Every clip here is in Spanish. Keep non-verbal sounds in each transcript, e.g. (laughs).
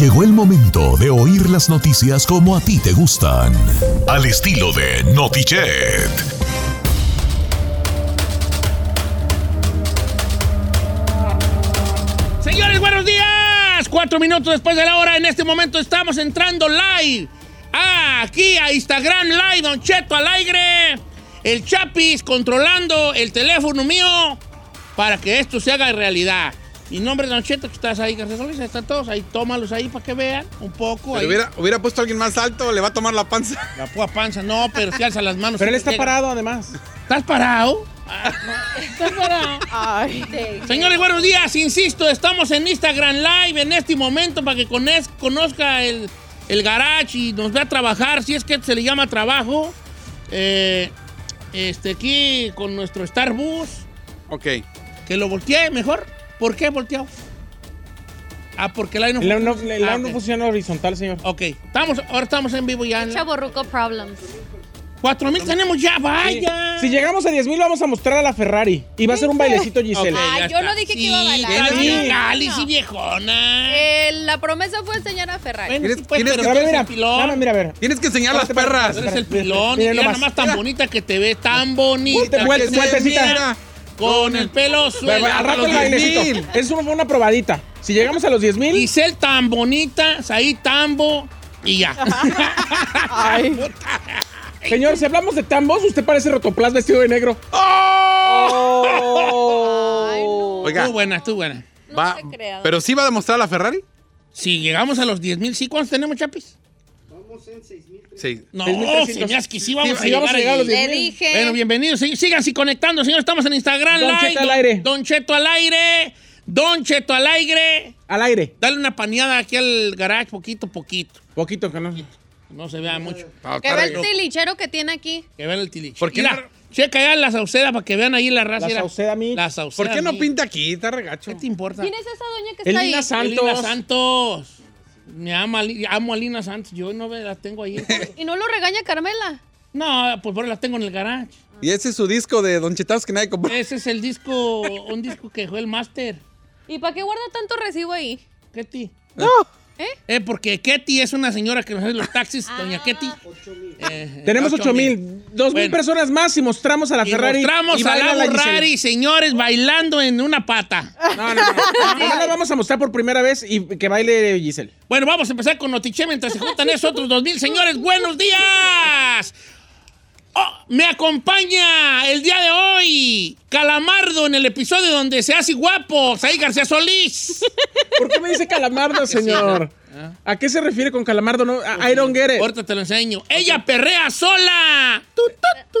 Llegó el momento de oír las noticias como a ti te gustan. Al estilo de Notichet. Señores, buenos días. Cuatro minutos después de la hora. En este momento estamos entrando live. Aquí a Instagram Live, Don Cheto al. El Chapis controlando el teléfono mío para que esto se haga realidad. Mi nombre es Don Cheto, que estás ahí, García Solís. Están todos ahí. Tómalos ahí para que vean un poco. ahí. Hubiera, hubiera puesto a alguien más alto, le va a tomar la panza. La púa panza, no, pero si alza las manos. Pero él está llega. parado además. ¿Estás parado? Ah, no, ¿Estás parado? Señores, buenos días. Insisto, estamos en Instagram Live en este momento para que conozca el, el garage y nos vea trabajar, si es que se le llama trabajo. Eh, este, aquí con nuestro Starbus, Ok. que lo volteé mejor. ¿Por qué volteado? Ah, porque el aire no no, funciona. el Ah, aire no funciona horizontal, señor. Ok, estamos, ahora estamos en vivo ya. Chaborruco Problems. Cuatro mil tenemos ya, vaya. Si llegamos a 10 mil, vamos a mostrar a la Ferrari. Y va a ser un bailecito, Giselle. Ok, Ah, yo está. no dije que iba a bailar. Sí. sí, viejona. Eh, la promesa fue enseñar a Ferrari. Bueno, Tienes- sí, pues, tienes pero que- eres mira, el pilón. mira. Tienes que enseñar las perras. Eres el pilón. mira y mira nomás. tan bonita que te ves, tan bonita. Vuelta- que se vueltecita. mira Con el pelo suelto. Al rato el bailecito. 10,000. Es una, una probadita. Si llegamos a los 10 mil, Giselle tan bonita, Saí tambo y ya. (laughs) señor, si hablamos de tambos, usted parece rotoplas vestido de negro. Ay, no. Oiga, Tú buena, tú buena. No va, se crea. pero sí va a demostrar la Ferrari. Si llegamos a los 10 mil, ¿sí? ¿Cuántos tenemos, Chapis? No, 6,300. se me hace que sí vamos Sí, a llegar a llegar a los ahí. 10,000. Le dije. Bueno, bienvenidos. Sí, Síganse conectando, señores. Estamos en Instagram Don Live. Cheto al aire. Don Cheto al aire. Don Cheto al aire. Al aire. Dale una paneada aquí al garage, poquito, poquito. Poquito que no. No se vea mucho. Ah, Que está ve el tilichero que tiene aquí. Que vean el tiliche. ¿Por qué Mira, no- checa ya la sauceda para que vean ahí la raza. La. Sauceda Mix. La sauceda ¿Por qué no pinta aquí? Está regacho. ¿Qué te importa? ¿Quién es esa doña que está Elina ahí? Santos. Elina Santos. Me ama, amo a Lina Santos. Yo no la tengo ahí. (laughs) Y no lo regaña Carmela. no, pues por la tengo en el garage. Y ese es su disco de Don Chetados que nadie compró. Ese es el disco, un disco que fue el máster. ¿Y para qué guarda tanto recibo ahí? Ketty. ¿Eh? Eh, porque Ketty es una señora que nos hace los taxis, doña Ah. Ketty. Eh, Tenemos ocho 8 mil. 2 mil personas más y mostramos a la Y Ferrari. mostramos y a la. Ferrari, señores, bailando en una pata. No, no, no. (laughs) La vamos a mostrar por primera vez y que baile Giselle. Bueno, vamos a empezar con Notiche mientras se juntan esos otros dos mil. Señores, buenos días. Oh, me acompaña el día de hoy Calamardo en el episodio donde se hace guapo, Saí García Solís. (laughs) ¿Por qué me dice calamardo, señor? ¿A qué se refiere con calamardo? No, I don't get it. Ahorita te lo enseño. Ella perrea sola.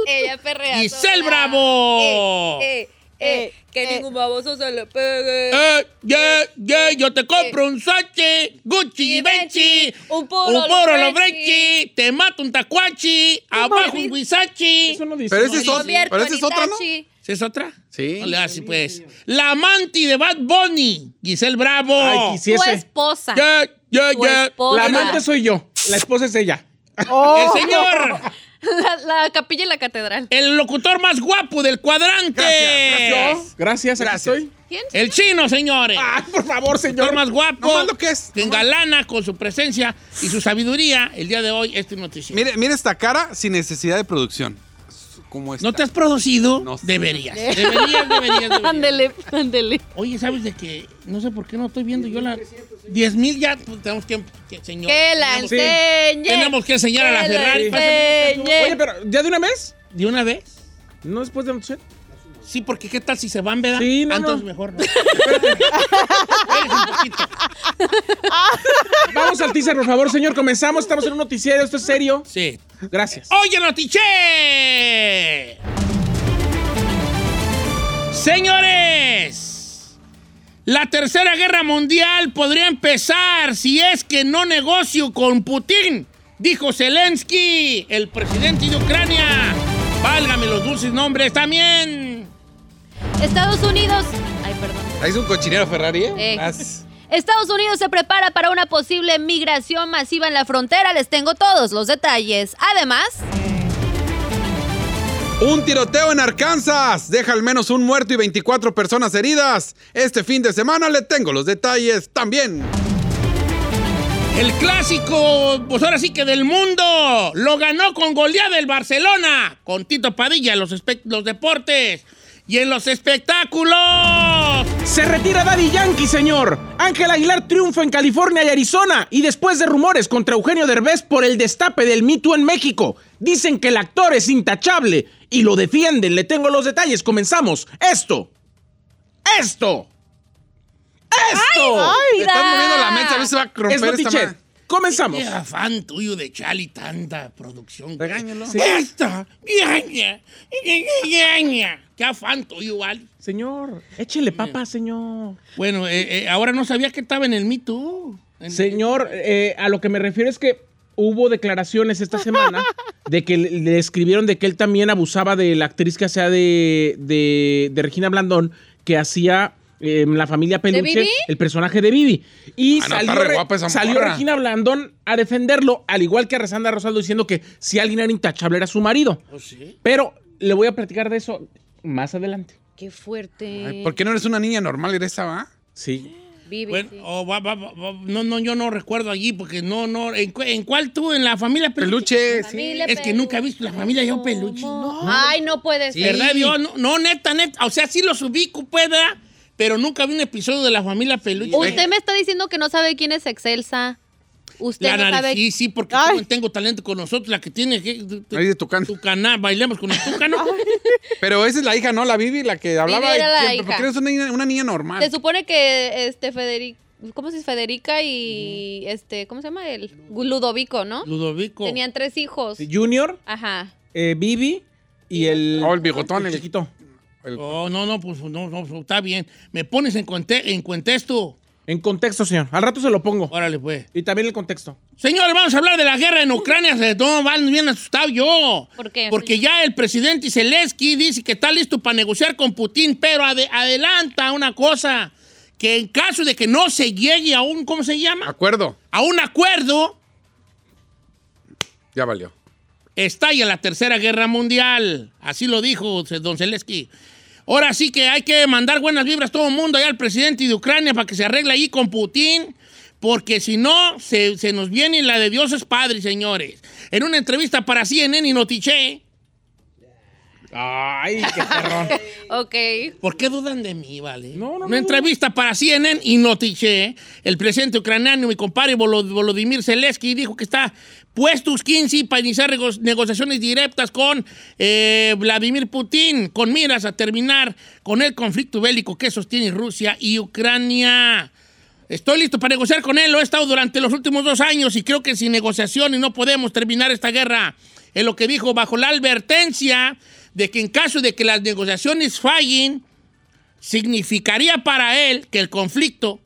Ella perrea. Giselle sola. Bravo. Eh, eh, eh, que ningún baboso se le pegue. Eh, yeah, yeah, yo te compro un Sache, Gucci y Benchi, Un puro un puro Lobrechi. Te mato un tacuachi, abajo un guisachi. Eso no dice. Pero ese es Pero esa en es otra, ¿no? Itachi. ¿Sí es otra? Sí. No le hace, pues. La amante de Bad Bunny, Giselle Bravo. Ay, Tu esposa. Yeah, yeah, Tu yeah. esposa. La amante soy yo. La esposa es ella. El señor, (laughs) (laughs) La, la capilla y la catedral. el locutor más guapo del cuadrante. Gracias, Gracias, aquí Gracias. estoy. ¿Quién? El chino, señores. Ay, por favor, El señor. más guapo. No más lo que es. Que engalana con su presencia y su sabiduría el día de hoy este noticiero. Mire, mire esta cara sin necesidad de producción. ¿Cómo está? ¿No te has producido? No sé. Deberías. (laughs) Deberías, deberías, deberías. Ándele, ándele. Oye, ¿sabes de que No sé por qué no estoy viendo yo la... 10 mil ya pues, tenemos que... que- señor, Que la tenemos, enseñe. tenemos que enseñar a la Ferrari. enseñe. Oye, pero ¿ya de una vez? ¿De una vez? ¿No después de? Sí, porque ¿qué tal si se van, verdad? Sí, no, Entonces no. mejor no. Espérate un poquito. Vamos al teaser, por favor, señor. Comenzamos. Estamos en un noticiero. Esto es serio. Sí. Gracias. Oye, Notiche. Señores, la tercera guerra mundial podría empezar si es que no negocio con Putin, dijo Zelensky, el presidente de Ucrania. Válgame los dulces nombres también. Estados Unidos. Ay, perdón. ¿Es un cochinero Ferrari, eh? Eh. As- Estados Unidos se prepara para una posible migración masiva en la frontera. Les tengo todos los detalles. Además, Un tiroteo en Arkansas deja al menos un muerto y 24 personas heridas. Este fin de semana le tengo los detalles también. El clásico, pues ahora sí que del mundo, lo ganó con goleada del Barcelona, con Tito Padilla en los, los deportes y en los espectáculos. Se retira Daddy Yankee, señor. Ángel Aguilar triunfa en California y Arizona. Y después de rumores contra Eugenio Derbez por el destape del Me Too en México, dicen que el actor es intachable y lo defienden. Le tengo los detalles. Comenzamos. Esto. Esto. Esto. Te estás moviendo la mesa, a ver si se va a es romper esta Notichet. madre. Comenzamos. Qué afán tuyo de Chali, tanta producción. Regáñalo. Sí. Esta, ñaña, ñaña. Qué afán tuyo, Wally. Señor, échele papa, señor. Bueno, eh, eh, ahora no sabía que estaba en el Me Too. En- Señor, eh, a lo que me refiero es que hubo declaraciones esta semana de que le, le escribieron de que él también abusaba de la actriz que hacía de, de, de Regina Blandón, que hacía eh, en la familia Peluche, Bibi? el personaje de Vivi. Y Ah, no, salió, está re Re- guapa esa salió morra. Regina Blandón a defenderlo, al igual que a Resanda Rosaldo diciendo que si alguien era intachable era su marido. ¿Oh, sí? Pero le voy a platicar de eso más adelante. Qué fuerte. Ay, ¿Por qué no eres una niña normal, eres esa, va? Sí. Vivi, Bueno, sí. oh, va- va- va- va- no, no, yo no recuerdo allí porque no, no. ¿En, cu- en cuál tú? ¿En la familia Peluche? Peluche, sí. Familia Es que nunca he visto la familia yo Peluche. ¿Cómo? Ay, no puede ser. ¿Verdad? Yo, no, no, neta, neta. O sea, sí los ubico, pueda, pero nunca vi un episodio de la familia Peluche. Usted me está diciendo que no sabe quién es Excelsa. Usted La no nariz, sabe. sí, sí, porque Ay. tengo, talento con nosotros, la que tiene Ahí de Tucán. Tucaná, bailemos con el Tucano. Pero esa es la hija, ¿no? La Vivi, la que hablaba. era la siempre, hija. Porque eres una niña, una niña normal. Se supone que este Federica. ¿Cómo se dice? Federica y este. ¿Cómo se llama? El Ludovico, ¿no? Ludovico. Tenían tres hijos. Junior, Ajá. eh, Vivi y el... Oh, el bigotón, el- chiquito. Oh, no, no, pues no, no, está bien. Me pones en, cuente, en contexto, señor. Al rato se lo pongo. Órale, pues. Y también el contexto. Señores, vamos a hablar de la guerra en Ucrania. Se no, van bien asustado yo. ¿Por qué? Porque ya el presidente Zelensky dice que está listo para negociar con Putin, pero ade- adelanta una cosa. Que en caso de que no se llegue a un, ¿cómo se llama? Acuerdo. A un acuerdo, Ya valió. Estalla la Tercera Guerra Mundial. Así lo dijo don Zelensky. Ahora sí que hay que mandar buenas vibras a todo el mundo allá al presidente de Ucrania para que se arregle ahí con Putin, porque si no, se, se nos viene la de Dios es Padre, señores. En una entrevista para CNN y Notiche, Ay, qué perrón. (laughs) Ok. ¿por qué dudan de mí, vale? No, no, Una no. entrevista para CNN y Notiche, el presidente ucraniano, mi compadre Volo- Volodymyr Zelensky, dijo que está puestos 15 para iniciar nego- negociaciones directas con eh, Vladimir Putin, con miras a terminar con el conflicto bélico que sostiene Rusia y Ucrania. Estoy listo para negociar con él, lo he estado durante los últimos dos años y creo que sin negociaciones no podemos terminar esta guerra. Es lo que dijo bajo la advertencia de que en caso de que las negociaciones fallen, significaría para él que el conflicto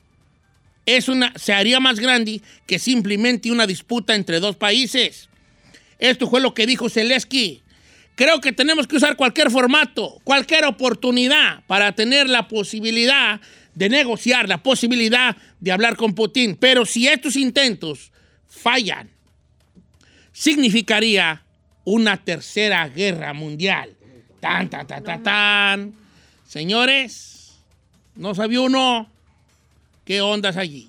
es una, se haría más grande que simplemente una disputa entre dos países. Esto fue lo que dijo Zelensky. Creo que tenemos que usar cualquier formato, cualquier oportunidad para tener la posibilidad de negociar, la posibilidad de hablar con Putin. Pero si estos intentos fallan, significaría una tercera guerra mundial. Tan, tan, tan, tan, tan. Señores, no sabía uno qué ondas allí.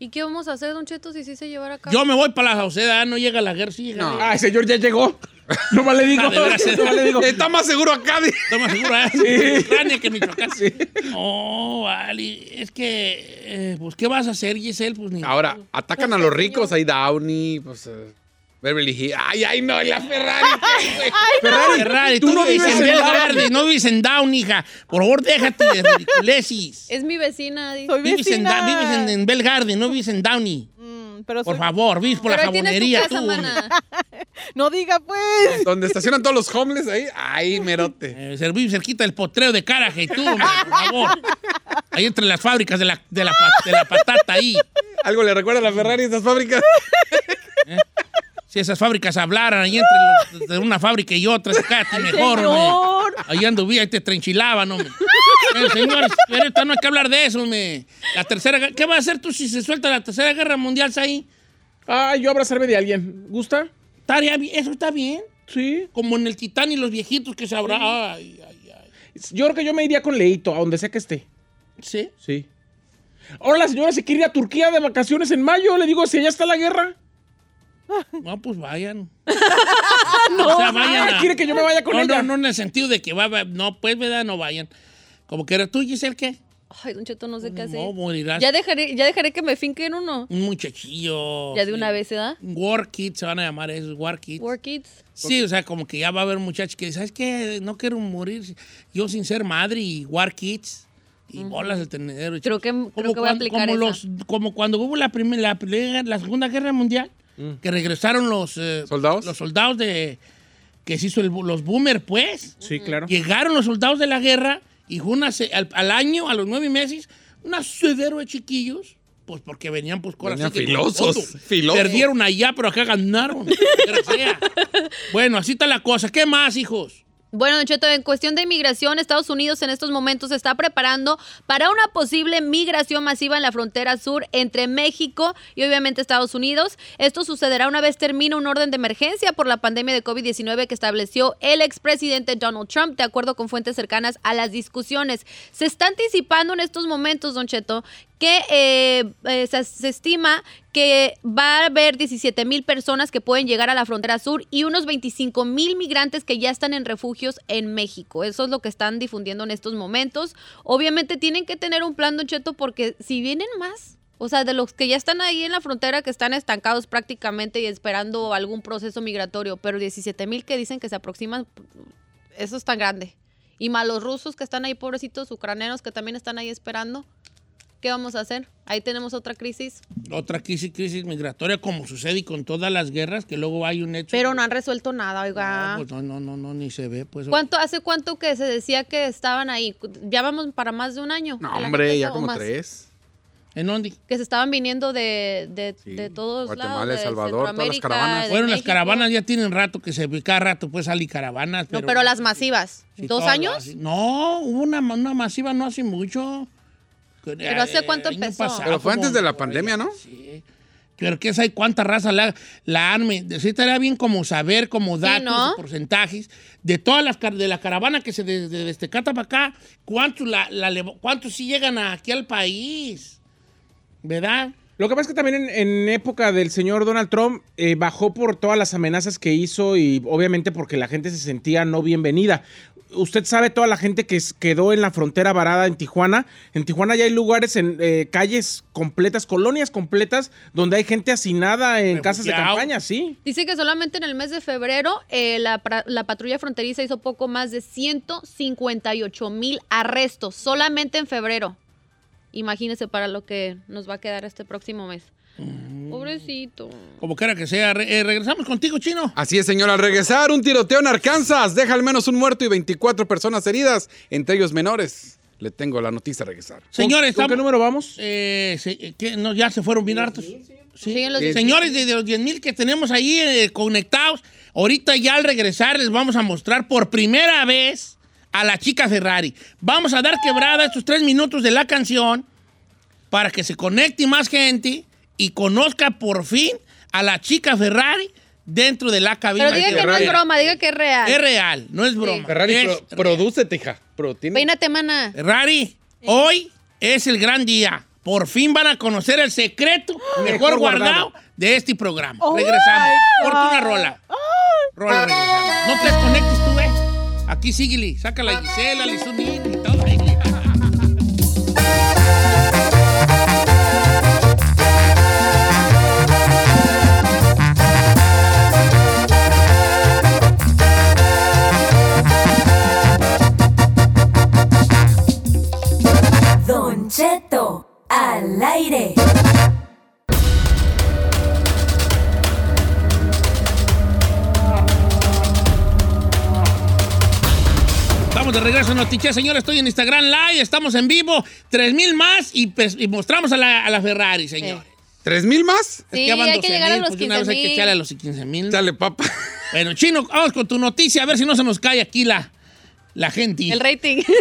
¿Y qué vamos a hacer, Don Cheto, si sí se llevara a cabo? Yo me voy para la Sauceda, no llega la guerra, sí llega. No. Ay, señor, ya llegó. No más le digo. Ah, veras, (laughs) No más le digo. Está más seguro acá. de- Estoy más seguro, ¿eh? Ucrania que Michoacán. No, vale. Es que, eh, pues, ¿qué vas a hacer, Giselle? Pues ni. Ahora, atacan a los ricos. Ahí Downey, pues. eh, Beverly Hills. Ay, ay, no, la Ferrari. (laughs) Ferrari, Ferrari, tú no vives en en Belgarden, no vives en Down, hija. Por favor, déjate de ridiculesis. Es mi vecina, dice. Soy Vives en, vecina. Da- vives en, en Belgarden, no vives en Downey. Mm, pero Por soy- favor, vives por Pero la tu jabonería casa, tú. mana. (laughs) No diga pues. Donde estacionan todos los homeless ahí. Ay, merote. Eh, vives cerquita del potrero de Caraje, tú, hombre, por favor. Ahí entre las fábricas de la, de la, de la patata, ahí. ¿Algo le recuerda a la Ferrari estas fábricas? (laughs) Si esas fábricas hablaran ahí entre los- de una fábrica y otra, cállate mejor, hombre. Señor. Ahí anduvía y te trenchilaban, hombre. Eh, señores, pero ahorita no hay que hablar de eso, hombre. La tercera, ¿qué va a hacer tú si se suelta la tercera guerra mundial ahí? Ay, yo abrazarme de alguien. ¿Gusta? Estaría bien, Eso está bien. Sí. Como en el Titán y los viejitos que se habrá. Ay, ay, ay. Yo creo que yo me iría con Leito, a donde sea que esté. ¿Sí? Sí. Ahora la señora se quiere ir a Turquía de vacaciones en mayo. Le digo, si allá está la guerra. No, pues vayan. (laughs) no, o sea, vayan. A- quiere que yo me vaya con no, ella. No, no, en el sentido de que va, va- no, pues, ¿verdad? No vayan. Como que eres tú, Giselle, ¿qué? Ay, Don Cheto, no sé qué hacer. No, morirás. Ya dejaré, ya dejaré que me finquen uno. Un muchachillo. Ya de una vez, ¿verdad? War Kids se van a llamar esos, War Kids. War Kids. Sí, o sea, como que ya va a haber muchachos que ¿sabes qué? No quiero morir yo sin ser madre y War Kids. Y bolas del tenedero. Creo que- como creo que voy a cuando- aplicar como, esa. los, como cuando hubo la, primera, la, la Segunda Guerra Mundial, que regresaron los... eh, ¿Soldados? Los soldados de... Que se hizo el los boomer, pues. Sí, claro. Llegaron los soldados de la guerra y fue una, al, al año, a los nueve meses, una sudero de chiquillos. Pues porque venían, pues, con Venían filosos, filosos. Perdieron allá, pero acá ganaron. (laughs) Bueno, así está la cosa. ¿Qué más, hijos? Bueno, Don Cheto, en cuestión de inmigración, Estados Unidos en estos momentos se está preparando para una posible migración masiva en la frontera sur entre México y obviamente Estados Unidos. Esto sucederá una vez termine un orden de emergencia por la pandemia de COVID-19 que estableció el expresidente Donald Trump, de acuerdo con fuentes cercanas a las discusiones. Se está anticipando en estos momentos, Don Cheto, que eh, eh, se, estima que va a haber 17 mil personas que pueden llegar a la frontera sur y unos 25 mil migrantes que ya están en refugios en México. Eso es lo que están difundiendo en estos momentos. Obviamente tienen que tener un plan, Don Cheto, porque si vienen más, o sea, de los que ya están ahí en la frontera, que están estancados prácticamente y esperando algún proceso migratorio, pero 17 mil que dicen que se aproximan, eso es tan grande. Y más los rusos que están ahí, pobrecitos, ucranianos que también están ahí esperando. ¿Qué vamos a hacer? Ahí tenemos otra crisis. Otra crisis, crisis migratoria, como sucede y con todas las guerras, que luego hay un hecho. Pero no han resuelto nada, oiga. No, pues no, no, no, no, ni se ve. Pues. ¿Cuánto, ¿Hace cuánto que se decía que estaban ahí? Ya vamos para más de un año. No, hombre, ya como más. tres. ¿En dónde? Que se estaban viniendo de, de, Sí, de todos Guatemala, lados. El de Salvador, todas las caravanas. Bueno, las caravanas ya tienen rato que se cada rato pues salen caravanas. No, Pero, pero las masivas. Sí, ¿Dos años? No, hubo una, una masiva no hace mucho. Pero ¿hace cuánto empezó? Pero fue antes de la pandemia, ¿no? Sí. Pero quién sabe cuánta raza la, la arme. Sí, estaría bien como saber, como datos, ¿no? porcentajes, de todas las de la caravana que se desde de, este Cata para acá, cuántos la, cuántos sí llegan aquí al país. ¿Verdad? Lo que pasa es que también en, en época del señor Donald Trump eh, bajó por todas las amenazas que hizo y obviamente porque la gente se sentía no bienvenida. Usted sabe toda la gente que quedó en la frontera varada en Tijuana. En Tijuana ya hay lugares en eh, calles completas, colonias completas, donde hay gente hacinada en casas de campaña, sí. Dice que solamente en el mes de febrero eh, la patrulla fronteriza hizo poco más de 158 mil arrestos, solamente en febrero. Imagínese para lo que nos va a quedar este próximo mes. Pobrecito. Como quiera que sea. Re- eh, regresamos contigo, Chino. Así es, señor. Al regresar, un tiroteo en Arkansas deja al menos un muerto y 24 personas heridas, entre ellos menores. Le tengo la noticia a regresar. Señores, ¿Con qué número vamos? Eh, se- eh, ¿qué? No, ya se fueron bien hartos. Sí. Los- Señores, de, de los 10 mil que tenemos ahí eh, conectados, ahorita ya al regresar les vamos a mostrar por primera vez a la chica Ferrari. Vamos a dar quebrada estos tres minutos de la canción para que se conecte más gente y conozca por fin a la chica Ferrari dentro de la cabina. Pero diga que no es broma, diga que es real. Es real, no es broma. Ferrari, Es pro- prodúcete, hija. Pero tiene- Peínate, mana. Ferrari, hoy es el gran día. Por fin van a conocer el secreto mejor Mejor guardado guardado. de este programa. Oh regresamos. Corta una rola. Rola, regresamos. No te desconectes tú, eh. Aquí síguele. Saca la Gisela, la Isunín y todo. Cheto, al aire. Estamos de regreso en Noticias, señores. Estoy en Instagram Live. Estamos en vivo. Tres mil más y, pues, y mostramos a la, a la Ferrari, señores. ¿Tres mil más? Es Sí, ya van hay que 12,000, llegar a los pues una vez hay que 15,000. echarle a los 15 mil. Dale, papa. Bueno, Chino, vamos con tu noticia, a ver si no se nos cae aquí la, la gente. El rating. (laughs)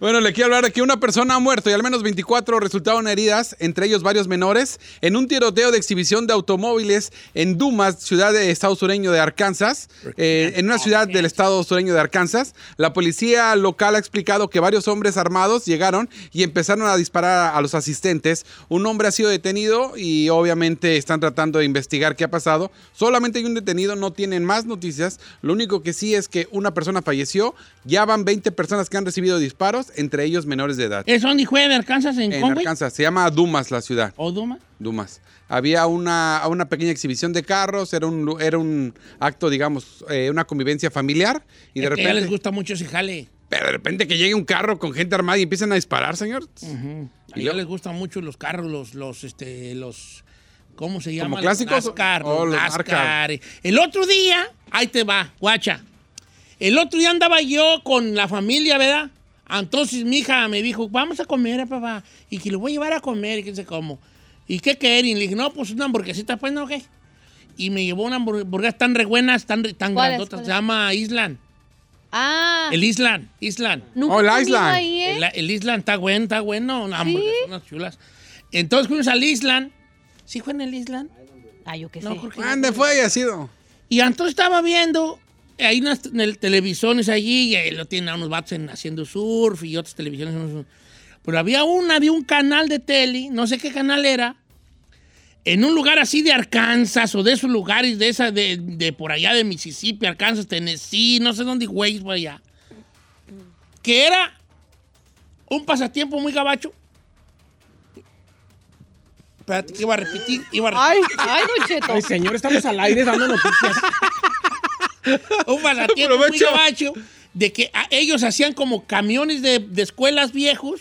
Bueno, le quiero hablar de que una persona ha muerto y al menos 24 resultaron heridas, entre ellos varios menores, en un tiroteo de exhibición de automóviles en Dumas, ciudad de estado sureño de Arkansas, eh, en una ciudad del estado sureño de Arkansas. La policía local ha explicado que varios hombres armados llegaron y empezaron a disparar a los asistentes. Un hombre ha sido detenido y obviamente están tratando de investigar qué ha pasado. Solamente hay un detenido, no tienen más noticias. Lo único que sí es que una persona falleció. Ya van 20 personas que han recibido disparos, entre ellos menores de edad. ¿Es donde fue de Arkansas en, En Conway? Arkansas. Se llama Dumas la ciudad. ¿O Duma? Dumas. Había una, una pequeña exhibición de carros, era un, era un acto, digamos, eh, una convivencia familiar. Y de Es que a les repente, gusta mucho ese jale. pero de repente que llegue un carro con gente armada y empiezan a disparar, señor. A ella les gustan mucho los carros, los, los, este, los, ¿cómo se llama? ¿Como clásicos? Los NASCAR, Oh, los NASCAR. El otro día, ahí te va, guacha. El otro día andaba yo con la familia, ¿verdad? Entonces mi hija me dijo, vamos a comer, eh, papá. Y que lo voy a llevar a comer, y qué sé cómo. ¿Y qué quieren? Y le dije, no, pues una hamburguesita, pues no, ¿qué? Y me llevó una hamburg- hamburguesas tan re buenas, tan, tan. Se llama Island. Ah, El Island, Island. nunca Oh, el Island. ahí, ¿eh? El, el Island está bueno, está bueno. Una ¿Sí? hamburguesa, unas chulas. Entonces fuimos al Island. ¿Sí fue en el Island? Ah, yo qué sé. No. ¿Dónde fue y ha sido? Y entonces estaba viendo, hay unas en el- televisiones allí, y ahí lo tienen a unos vatos en- haciendo surf y otras televisiones. unos- Pero había una de un canal de tele, no sé qué canal era, en un lugar así de Arkansas o de esos lugares, de esa, de, de por allá de Mississippi, Arkansas, Tennessee, no sé dónde, güey, por allá. Que era un pasatiempo muy gabacho. Espérate, que iba a repetir, iba a repetir. Ay, Ay, Don Cheto. Ay, señor, estamos al aire dando noticias. Un pasatiempo muy gabacho de que a- ellos hacían como camiones de, de escuelas viejos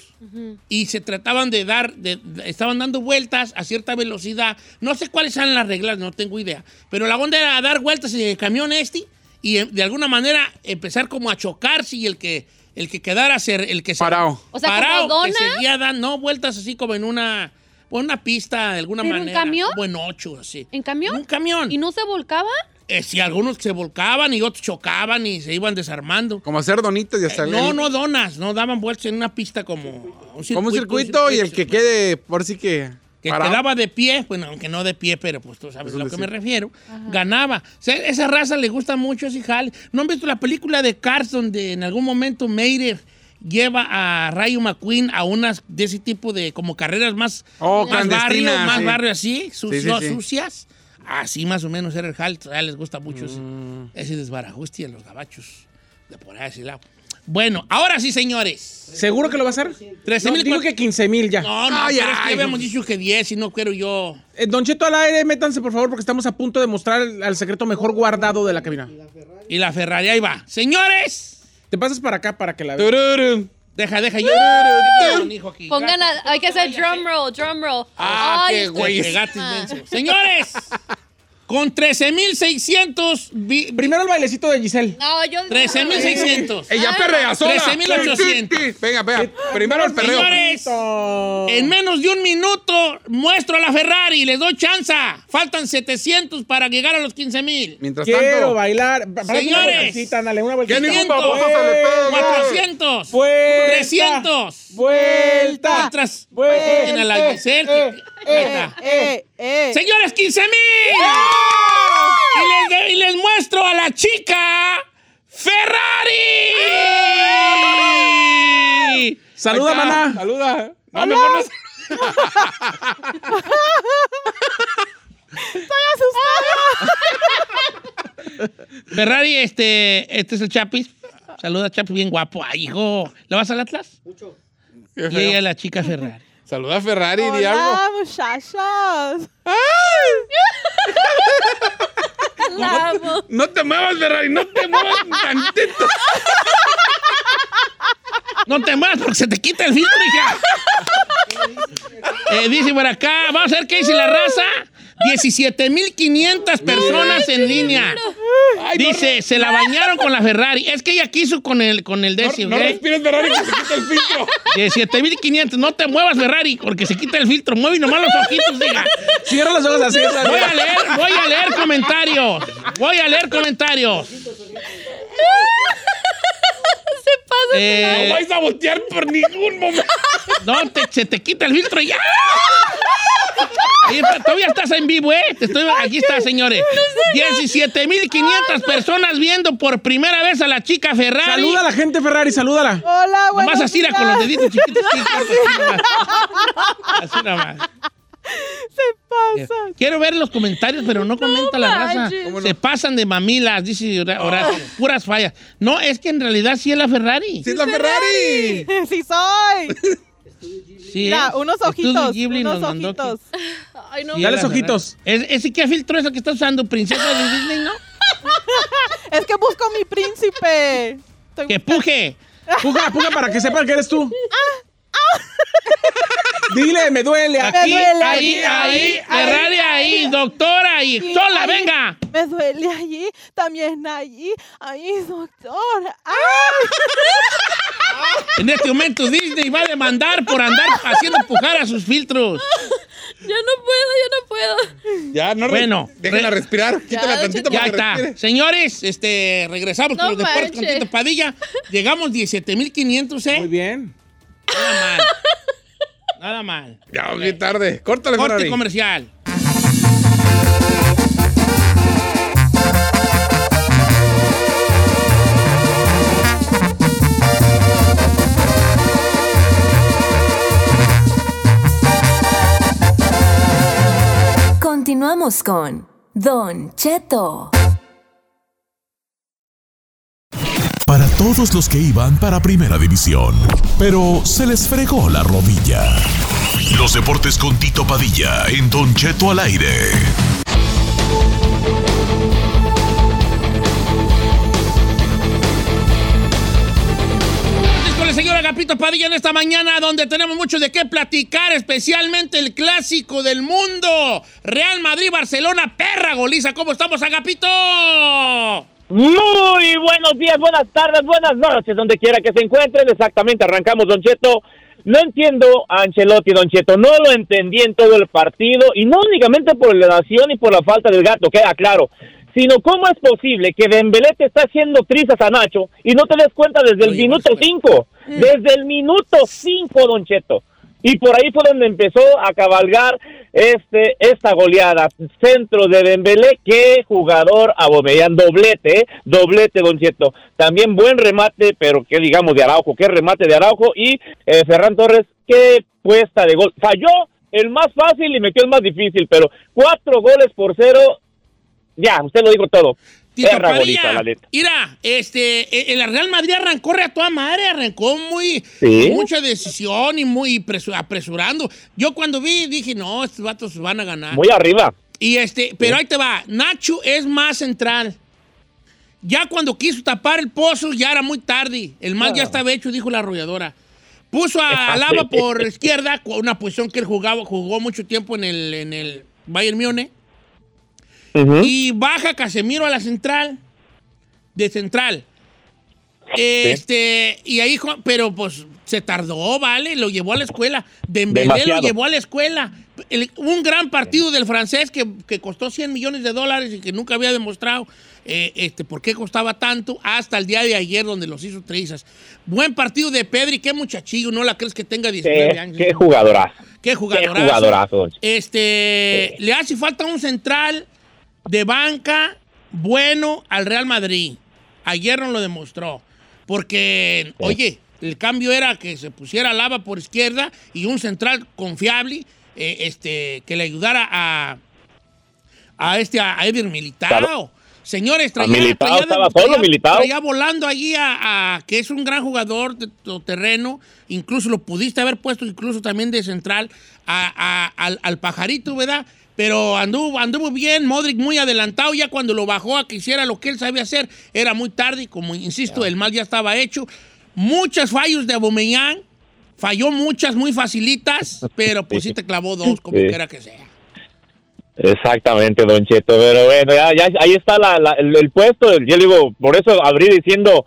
y se trataban de dar, de- de- estaban dando vueltas a cierta velocidad. No sé cuáles eran las reglas, no tengo idea. Pero la onda era dar vueltas en el camión este y eh, de alguna manera empezar como a chocarse y el que, el que quedara ser el que se Parado. O sea, ¿como parado, que seguía dando no, vueltas así como en una, una pista de alguna ¿Pero en manera. camión? En ocho, así. ¿En camión? Un camión. ¿Y no se volcaba? Eh, sí, algunos se volcaban y otros chocaban y se iban desarmando. Como hacer donitas y hasta Eh, no, no donas, no daban vueltas en una pista como un circuito. Como un circuito y el que quede, por sí que. Que parado. quedaba de pie, bueno, aunque no de pie, pero pues tú sabes Es a lo que me refiero, ganaba. O sea, esa raza le gusta mucho ese jale. ¿No han visto la película de Cars donde en algún momento Meire lleva a Rayo McQueen a unas de ese tipo de como carreras más, Oh, más barrio, más sí. barrio así, su- Sí, sí, no, sí. sucias? Así más o menos era el jale. A les gusta mucho ese- Mm. ese, desbarajuste a los gabachos de por ahí, ese lado. Bueno, ahora sí, señores. ¿Seguro que lo va a hacer? 13 No, mil digo que 15 mil ya. No, no, Ay, pero es que ay, habíamos no. dicho que 10 y no quiero yo. Eh, Don Cheto al aire, métanse por favor porque estamos a punto de mostrar el, al secreto mejor guardado de la cabina. Y la Ferrari, ahí va. Señores, Te pasas para acá para que la vean. Deja, deja yo. tengo un hijo aquí. Pongan, a- hay que hacer drum roll, drum roll. Ah, Ay, qué estoy- güey. Ah. Señores, (laughs) con 13,600. vi- Primero el bailecito de Giselle. No, yo... 13,600. Ella perrea sola. 13,800. (laughs) Venga, venga. Primero el perreo. Señores, en menos de un minuto muestro a la Ferrari. Les doy chance. Faltan 700 para llegar a los 15,000. Mientras Quiero tanto. bailar. Párate una Señores. ándale, una ningún 500, baboso se le pegue. 400, Vuelta. 300. Vuelta. Otras. Vuelta. En la Giselle. Eh, eh, eh. Señores, 15 mil. Y, les, y les muestro a la chica Ferrari. Saluda, maná. Saluda. No, mejor no. (laughs) Ferrari, este, este es el Chapis. Saluda, Chapis, bien guapo. Ay, hijo. ¿Le vas al Atlas? Mucho. Y ella, la chica Ferrari. Saluda a Ferrari, di algo. Hola, muchachos. (laughs) La amo. No te muevas, Ferrari, no te muevas tantito. No te muevas porque se te quita el filtro, hija. Eh, dice por acá, vamos a ver qué dice la raza. 17.500 personas en línea. Dice, se la bañaron con la Ferrari. Es que ella quiso con el, con el No, Desi, no ¿ok? respires, Ferrari, que se quita el filtro. 17.500. No te muevas, Ferrari, porque se quita el filtro. Mueve nomás los ojitos, diga. Cierra los ojos así. Voy a leer, voy a leer comentarios. Voy a leer comentarios. Pasa? Eh, No vais a voltear por ningún momento. no, te- se te quita el filtro y ya. Oye, todavía estás en vivo, ¿eh? Te estoy- aquí está, señores. 17.500 personas viendo por primera vez a la chica Ferrari. Saluda a la gente, Ferrari, salúdala. Hola, buenos Nomás así, días. con los deditos chiquitos. (laughs) así nomás. Así nomás. (laughs) Se pasa. Quiero ver los comentarios, pero no comenta la raza. manches. ¿Cómo Se pasan de mamilas, dice Horacio. Puras fallas. No, es que en realidad sí es la Ferrari. ¡Sí es la Ferrari! (laughs) Sí soy. Sí Mira, es. unos ojitos, Ghibli unos nos ojitos. Ay, no. Sí, Dale ojitos. Ferrari. ¿Es, ¿Ese qué filtro es el que estás usando? ¿Princesa de Disney, no? (laughs) Es que busco mi príncipe. Estoy ¡Que buscando- puje! Puja, puja para que sepan que eres tú. Dile, me duele. Aquí, duele ahí, ahí, ahí, ahí, ahí. doctora, ahí. ¡Sola, ahí. venga! Me duele allí, también allí. Ahí, doctor. ¡Ay! (laughs) En este momento Disney va a demandar por andar haciendo empujar a sus filtros. Yo no puedo, yo no puedo. Ya, no. Bueno, Déjenla re- respirar. Quítala tantito Ya para que está. respire. Señores, este, regresamos con los deportes con. Tito Padilla. Llegamos 17.500, ¿eh? Muy bien. Nada mal. Nada mal. Ya, vamos bien tarde. Córtale, Corte Ferrari. comercial. Continuamos con Don Cheto. Todos los que iban para Primera División, pero se les fregó la rodilla. Los deportes con Tito Padilla en Don Cheto al aire. Con señor Agapito Padilla en esta mañana donde tenemos mucho de qué platicar, especialmente el clásico del mundo. Real Madrid-Barcelona, perra goliza. ¿Cómo estamos, Agapito? Muy buenos días, buenas tardes, buenas noches, donde quiera que se encuentren. Exactamente, arrancamos, Don Cheto. No entiendo a Ancelotti, Don Cheto. No lo entendí en todo el partido y no únicamente por la nación y por la falta del gato, queda claro. Sino cómo es posible que Dembélé te está haciendo trizas a Nacho y no te des cuenta desde el Oye, minuto pues, 5. Desde el minuto 5, Don Cheto. Y por ahí fue donde empezó a cabalgar este esta goleada. Centro de Dembélé, qué jugador Aubameyang, doblete, ¿eh? doblete, Don Cheto. También buen remate, pero qué digamos de Araujo, qué remate de Araujo. Y eh, Ferran Torres, qué puesta de gol. Falló el más fácil y metió el más difícil, pero cuatro goles por cero, ya, usted lo dijo todo. Tito Perra Padilla, golita, la neta. mira, este, el Real Madrid arrancó re a toda madre, arrancó muy, Sí. mucha decisión y muy presu- apresurando. Yo cuando vi dije, no, estos vatos van a ganar. Muy arriba. Y este, pero ahí te va, Nacho es más central. Ya cuando quiso tapar el pozo ya era muy tarde. El mal ya estaba hecho, dijo la arrolladora. Puso a (laughs) Alaba por izquierda, una posición que él jugaba, jugó mucho tiempo en el, en el Bayern Múnich. Y baja Casemiro a la central. De central. Este, y ahí, pero pues se tardó, ¿vale? Lo llevó a la escuela. Dembélé lo llevó a la escuela. El- un gran partido del francés que, que costó 100 millones de dólares y que nunca había demostrado eh, este, por qué costaba tanto hasta el día de ayer donde los hizo trizas. Buen partido de Pedri, qué muchachillo, no la crees que tenga 19 Qué, años. qué jugadorazo. Qué jugadorazo. Qué. Este, le hace falta un central de banca bueno al Real Madrid. Ayer no lo demostró. Porque, oye, el cambio era que se pusiera lava por izquierda y un central confiable eh, este, que le ayudara a, a este a Eder Militao. Claro. Señores, A Militao estaba solo, Militao. traía volando allí a, a- que es un gran jugador de terreno. Incluso lo pudiste haber puesto incluso también de central a- a- al, al pajarito, ¿verdad? Pero anduvo, anduvo bien, Modric muy adelantado, ya cuando lo bajó a que hiciera lo que él sabía hacer, era muy tarde, y como insisto, el mal ya estaba hecho. Muchos fallos de Aubameyang, falló muchas muy facilitas, (laughs) pero pues sí te clavó dos, como Sí. quiera que sea. Exactamente, Don Cheto. Pero bueno, ya, ya ahí está la- la- el, el puesto. Yo digo, por eso abrí diciendo,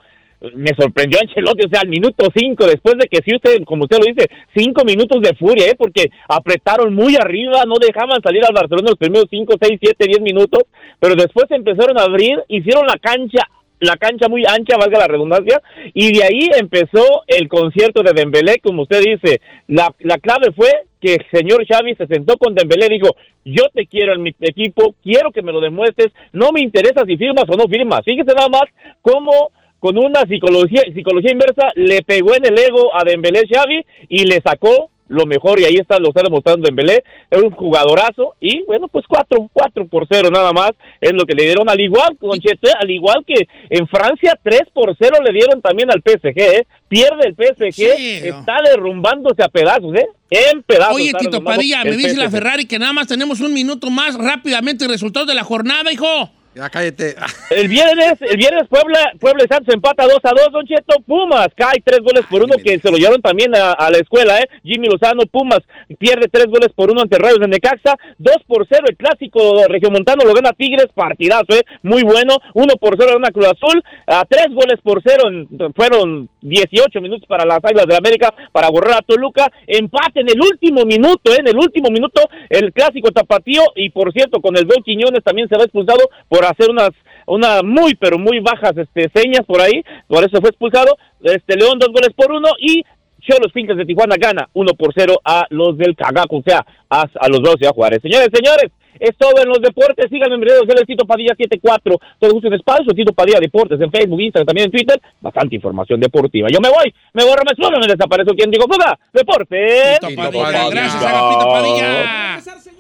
me sorprendió Ancelotti, o sea, al minuto cinco, después de que sí usted, como usted lo dice, cinco minutos de furia, ¿eh? porque apretaron muy arriba, no dejaban salir al Barcelona los primeros cinco, seis, siete, diez minutos, pero después empezaron a abrir, hicieron la cancha la cancha muy ancha, valga la redundancia, y de ahí empezó el concierto de Dembélé, como usted dice. La, la clave fue que el señor Xavi se sentó con Dembélé y dijo, yo te quiero en mi equipo, quiero que me lo demuestres, no me interesa si firmas o no firmas. Fíjese nada más cómo con una psicología, psicología inversa le pegó en el ego a Dembélé Xavi y le sacó lo mejor y ahí está, lo está demostrando Dembélé, es un jugadorazo y bueno, pues cuatro, cuatro por cero nada más es lo que le dieron, al igual, Conchete, al igual que en Francia, tres por cero le dieron también al PSG, ¿eh? pierde el PSG, Sí, está derrumbándose a pedazos, ¿eh? En pedazos. Oye, Tito Padilla, me el dice la. Ferrari que nada más tenemos un minuto más rápidamente resultados de la jornada, hijo. Ya cállate. (laughs) El viernes, el viernes Puebla, Puebla y Santos empata 2 a 2, Don Cheto, Pumas cae tres goles por uno que se lo llevaron también a, a la escuela, eh. Jimmy Lozano, Pumas pierde tres goles por uno ante Rayos de Necaxa, 2 por 0 el clásico regiomontano lo gana Tigres, partidazo, eh, muy bueno, 1 por 0 gana Cruz Azul, a tres goles por 0 en- fueron 18 minutos para las Águilas de la América para borrar a Toluca, empate en el último minuto, eh, en el último minuto el clásico tapatío. Y por cierto con el Gol Quiñones también se va expulsado por hacer unas una muy pero muy bajas este señas por ahí, por eso fue expulsado, este León dos goles por uno y Cholos Fincas de Tijuana gana 1 por 0 a los del Cagaco, o sea, a, a los dos de Juárez. Señores, señores, es todo en los deportes. Síganme en mis redes sociales, Tito Padilla 74. Todo gusto en espacio, Tito Padilla Deportes en Facebook, Instagram, también en Twitter. Bastante información deportiva. Yo me voy, me borro, me suelo, me desaparezco. ¿Quién digo? Fuga, Deportes. Tito Tito Padilla. Padilla. Gracias, Agapito Padilla.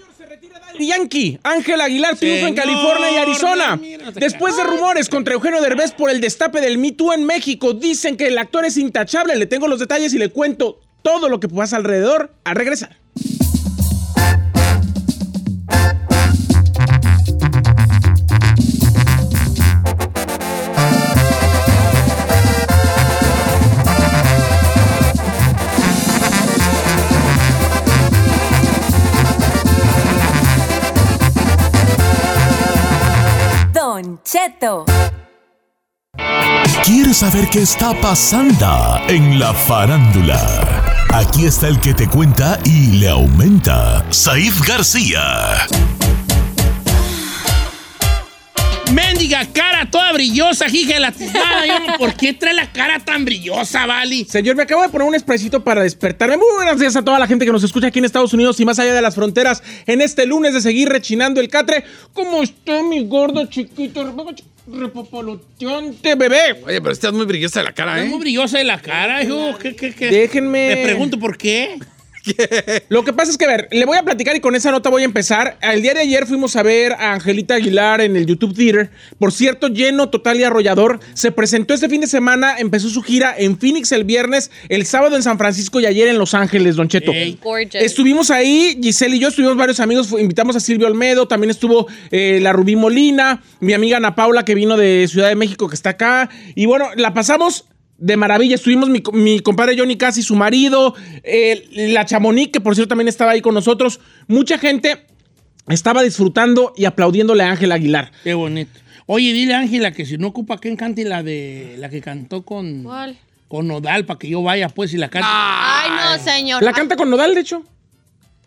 Yankee, Ángel Aguilar triunfa en California y Arizona. no Después de rumores contra Eugenio Derbez por el destape del Me Too en México, dicen que el actor es intachable. Le tengo los detalles y le cuento todo lo que pasa alrededor al regresar. ¿Quieres saber qué está pasando en la farándula? Aquí está el que te cuenta y le aumenta, Saif García. Mendiga cara toda brillosa, hija la tisnada. Yo no- ¿Por qué trae la cara tan brillosa, Vali? Señor, me acabo de poner un expresito para despertarme. Muy buenos días a toda la gente que nos escucha aquí en Estados Unidos y más allá de las fronteras en este lunes de seguir rechinando el catre. ¿Cómo está mi gordo chiquito? Repopoloteante, bebé. Oye, pero estás muy brillosa de la cara, Es muy ¿eh? brillosa de la cara, hijo. ¿Qué, qué, qué? Déjenme- Me pregunto por qué. (laughs) Lo que pasa es que, a ver, le voy a platicar y con esa nota voy a empezar. El día de ayer fuimos a ver a Angelita Aguilar en el YouTube Theater. Por cierto, lleno, total y arrollador. Se presentó este fin de semana, empezó su gira en Phoenix el viernes, el sábado en San Francisco y ayer en Los Ángeles, Don Cheto. Estuvimos ahí, Giselle y yo, estuvimos varios amigos, invitamos a Silvio Olmedo, también estuvo eh, la Rubí Molina, mi amiga Ana Paula que vino de Ciudad de México que está acá. Y bueno, la pasamos de maravilla. Estuvimos mi, mi compadre Johnny Casi, su marido, eh, la Chamonix, que por cierto también estaba ahí con nosotros. Mucha gente estaba disfrutando y aplaudiéndole a Ángel Aguilar. Qué bonito. Oye, dile a Ángela que si no ocupa que cante la de la que cantó con, ¿Cuál? con Nodal para que yo vaya pues y la cante. Ay, no, señor. La canta con Nodal, de hecho.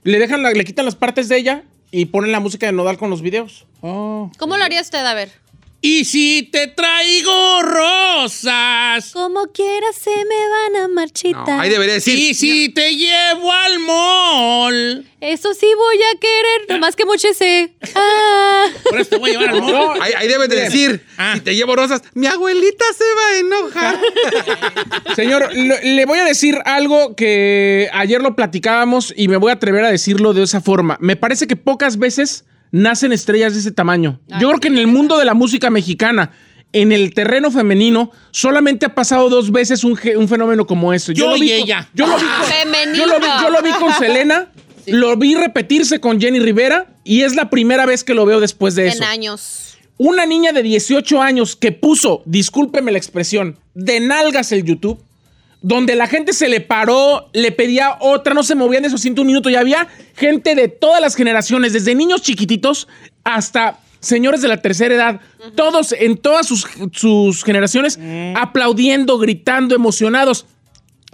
Le dejan, la- le quitan las partes de ella y ponen la música de Nodal con los videos. Oh. ¿Cómo lo haría usted? A ver. Y si te traigo rosas. Como quiera se me van a marchitar. No, ahí debería decir. Y si te llevo al mall. Eso sí voy a querer, nomás que mucho sé. (laughs) Ah. Por eso te voy a llevar al mall. No, Ahí, ahí debe de decir, Ah. si te llevo rosas, mi abuelita se va a enojar. (laughs) Señor, le voy a decir algo que ayer lo platicábamos y me voy a atrever a decirlo de esa forma. Me parece que pocas veces nacen estrellas de ese tamaño. Ay, Yo creo que en el mundo de la música mexicana, en el terreno femenino, solamente ha pasado dos veces un, fenómeno como eso. Yo lo y vi con- ella. yo lo vi con, Femenino. yo lo vi, yo lo vi con Selena, (laughs) lo vi repetirse con Jenny Rivera y es la primera vez que lo veo después de eso. En años. Una niña de 18 años que puso, discúlpeme la expresión, de nalgas el YouTube, donde la gente se le paró, le pedía otra, no se movían de esos 101 minutos. Y había gente de todas las generaciones, desde niños chiquititos hasta señores de la tercera edad, todos en todas sus, sus generaciones, aplaudiendo, gritando, emocionados.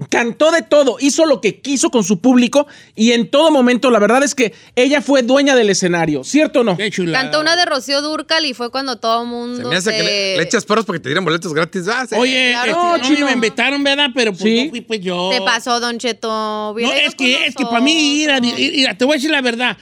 Cantó de todo, hizo lo que quiso con su público y en todo momento la verdad es que ella fue dueña del escenario, ¿cierto o no? Cantó una de Rocío Durcal y fue cuando todo el mundo Se me hace que le, le echas perros para que te dieran boletos gratis. Ah, sí. Oye, Claro, este, no, chino. me invitaron, ¿verdad? Pero pues Sí. no fui pues yo. Te pasó, Don Cheto. No, es que, es que para mí ir a, nosotros. ir- ir a- te voy a decir la verdad.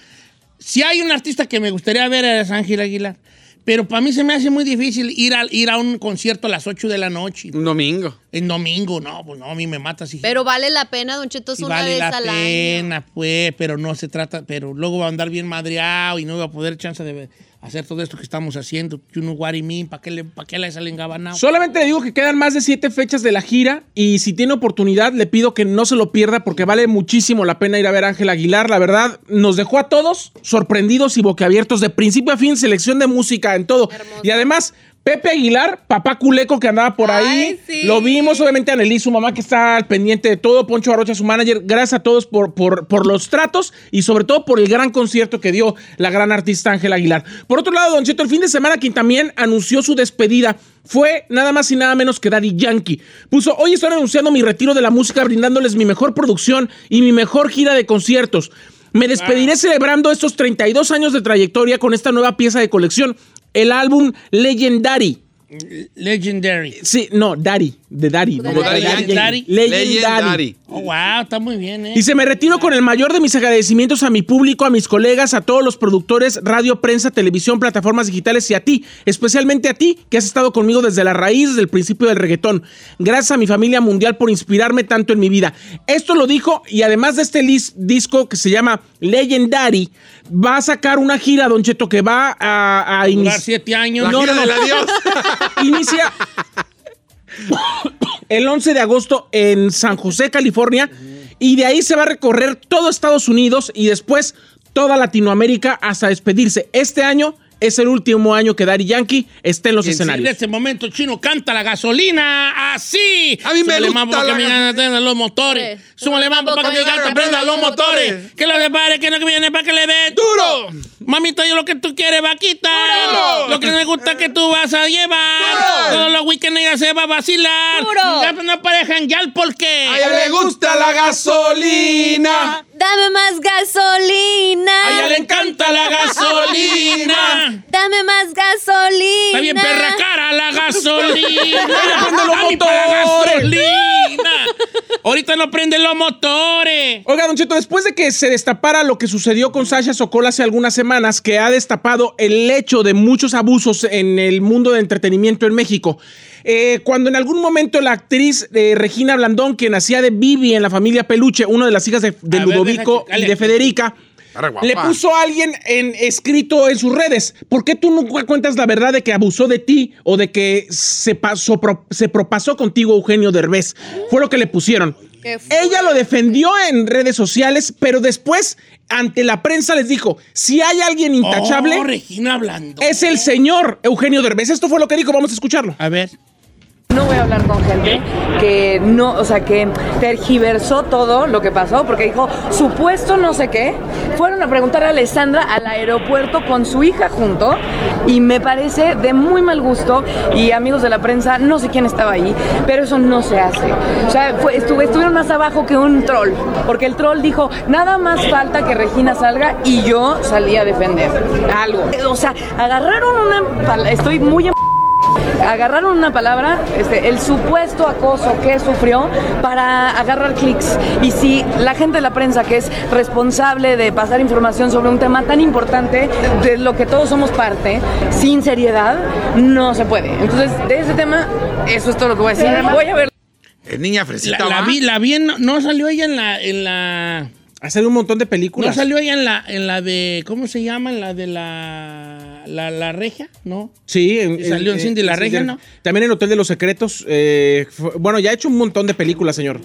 Si hay un artista que me gustaría ver es Ángel Aguilar. Pero para mí se me hace muy difícil ir a, ir a un concierto a las 8 de la noche. Un domingo. En domingo, no, pues no, a mí me mata así. Pero vale la pena, Don Cheto, es Sí una vale vez la al año. pena, pues, pero no se trata, pero luego va a andar bien madreado y no va a poder chance de hacer todo esto que estamos haciendo. You know what I mean, ¿para qué le, pa' qué le salen gabanao? Solamente le digo que quedan más de siete fechas de la gira y si tiene oportunidad le pido que no se lo pierda porque vale muchísimo la pena ir a ver a Ángel Aguilar. La verdad, nos dejó a todos sorprendidos y boquiabiertos de principio a fin, selección de música en todo. Y además, Pepe Aguilar, papá culeco que andaba por ahí, sí. lo vimos, obviamente Anneli, su mamá que está al pendiente de todo, Poncho Arocha, su manager, gracias a todos por, por, por los tratos y sobre todo por el gran concierto que dio la gran artista Ángel Aguilar. Por otro lado, Don Cheto, el fin de semana quien también anunció su despedida fue nada más y nada menos que Daddy Yankee. Puso, hoy estoy anunciando mi retiro de la música brindándoles mi mejor producción y mi mejor gira de conciertos. Me despediré celebrando estos 32 años de trayectoria con esta nueva pieza de colección, el álbum Legendary. Legendary. Sí, no, Daddy, de Daddy. Como Daddy. Daddy. Legendary. Legendary. Oh, wow, está muy bien, ¿eh? Y se me retiro con el mayor de mis agradecimientos a mi público, a mis colegas, a todos los productores, radio, prensa, televisión, plataformas digitales y a ti, especialmente a ti, que has estado conmigo desde la raíz, desde el principio del reggaetón. Gracias a mi familia mundial por inspirarme tanto en mi vida. Esto lo dijo y además de este disco que se llama Legendary, va a sacar una gira, Don Cheto, que va a, a iniciar. siete años. La No, gira no, del no. adiós. (laughs) Inicia el 11 de agosto en San José, California, y de ahí se va a recorrer todo Estados Unidos y después toda Latinoamérica hasta despedirse. Este año es el último año que Daddy Yankee esté en los En escenarios. este momento, Chino canta la gasolina así. A mí me Súmale gusta mambo para la que me prendan los motores. Sí. Súmale mambo para que mi gata prenda los motores. Que lo separe, que no que viene para que le dé duro. Mamita, yo lo que tú quieres va a quitar. Duro. Lo que me gusta que tú vas a llevar. Duro. Todos los weekends ella se va a vacilar. Duro. Ya no parejan ya el por qué. A ella le gusta la gasolina. Dame más gasolina. A ella le encanta la (laughs) gasolina. Dame más gasolina. Está bien perra cara la gasolina. prende los motores. gasolina. Ahorita no prenden los motores. Oiga, Don Cheto, después de que se destapara lo que sucedió con Sasha Sokol hace algunas semanas, que ha destapado el hecho de muchos abusos en el mundo del entretenimiento en México, eh, cuando en algún momento la actriz eh, Regina Blandón, quien hacía de Vivi en la familia Peluche, una de las hijas de, de A ver, Ludovico y de. Federica, le puso a alguien en, escrito en sus redes, ¿por qué tú nunca cuentas la verdad de que abusó de ti o de que se, pasó, pro- se propasó contigo Eugenio Derbez? Fue lo que le pusieron. Ella lo defendió en redes sociales, pero después ante la prensa les dijo, si hay alguien intachable, Oh, Regina hablando. es el señor Eugenio Derbez. Esto fue lo que dijo, vamos a escucharlo. A ver. No voy a hablar con gente que no, o sea, que tergiversó todo lo que pasó, porque dijo, supuesto no sé qué. Fueron a preguntar a Alessandra al aeropuerto con su hija junto, y me parece de muy mal gusto, y amigos de la prensa, no sé quién estaba ahí, pero eso no se hace. O sea, fue- estuve- estuvieron más abajo que un troll, porque el troll dijo, nada más falta que Regina salga, y yo salí a defender algo. O sea, agarraron una... Estoy muy... agarraron una palabra, este, el supuesto acoso que sufrió para agarrar clics. Y si la gente de la prensa que es responsable de pasar información sobre un tema tan importante, de lo que todos somos parte, sin seriedad, no se puede. Entonces, de ese tema, eso es todo lo que voy a decir. Voy a ver. Es niña La, fresita, la ¿va? vi, la vi en- no salió ella en la, en la, Hacer un montón de no películas. salió ella en la, en la de, ¿cómo se llama? En la de la, la, la regia, ¿no? Sí, en, salió en Cindy la Regia, ¿no? También en Hotel de los Secretos. eh, fue- bueno, ya ha hecho un montón de películas, señor.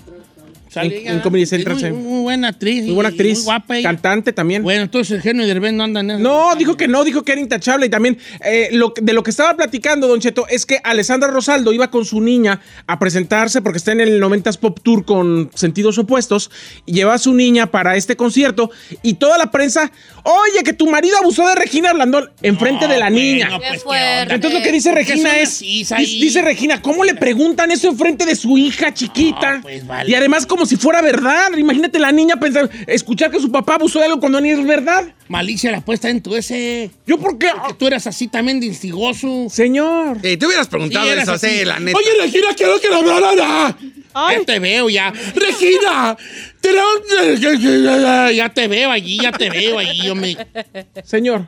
Sale En- Comedy Central, Muy, muy buena actriz. Muy buena y actriz. Muy guapa ella. Cantante también. Bueno, entonces Eugenio Derbez no anda en eso. No, dijo que no, dijo que era intachable y también eh, lo, de lo que estaba platicando, Don Cheto, es que Alessandra Rosaldo iba con su niña a presentarse porque está en el 90s Pop Tour con sentidos opuestos y lleva a su niña para este concierto y toda la prensa, oye, que tu marido abusó de Regina Blandón enfrente de la bueno, niña. pues, Qué ¿qué fuerte. onda? Entonces lo que dice ¿Por qué Regina es, dice, Regina, ¿cómo le preguntan eso enfrente de su hija chiquita? No, pues, vale. Y además como si fuera verdad. Imagínate la niña pensar, escuchar que su papá abusó de algo cuando ni es verdad. Malicia la puesta en tu ese. ¿Yo por qué? Que tú eras así también de instigoso. Señor. Eh, te hubieras preguntado Sí, eso, así. sí, la neta. Oye, Regina, quiero que la hablara. Ay. Ya te veo, ya. Regina, te la- ya te veo allí, ya te veo allí. Yo me... Señor,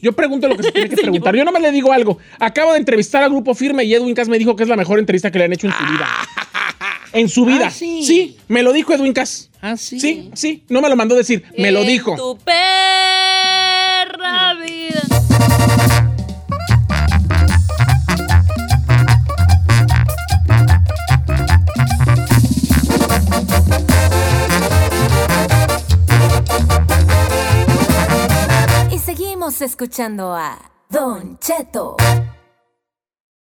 yo pregunto lo que se tiene que (laughs) preguntar. Yo nomás le digo algo. Acabo de entrevistar al Grupo Firme y Edwin Cass me dijo que es la mejor entrevista que le han hecho en su vida. En su vida. Ah, sí. sí, me lo dijo Edwin Cass. Ah, sí. Sí, sí, no me lo mandó decir, me lo dijo. Tu perra vida. Y seguimos escuchando a Don Cheto.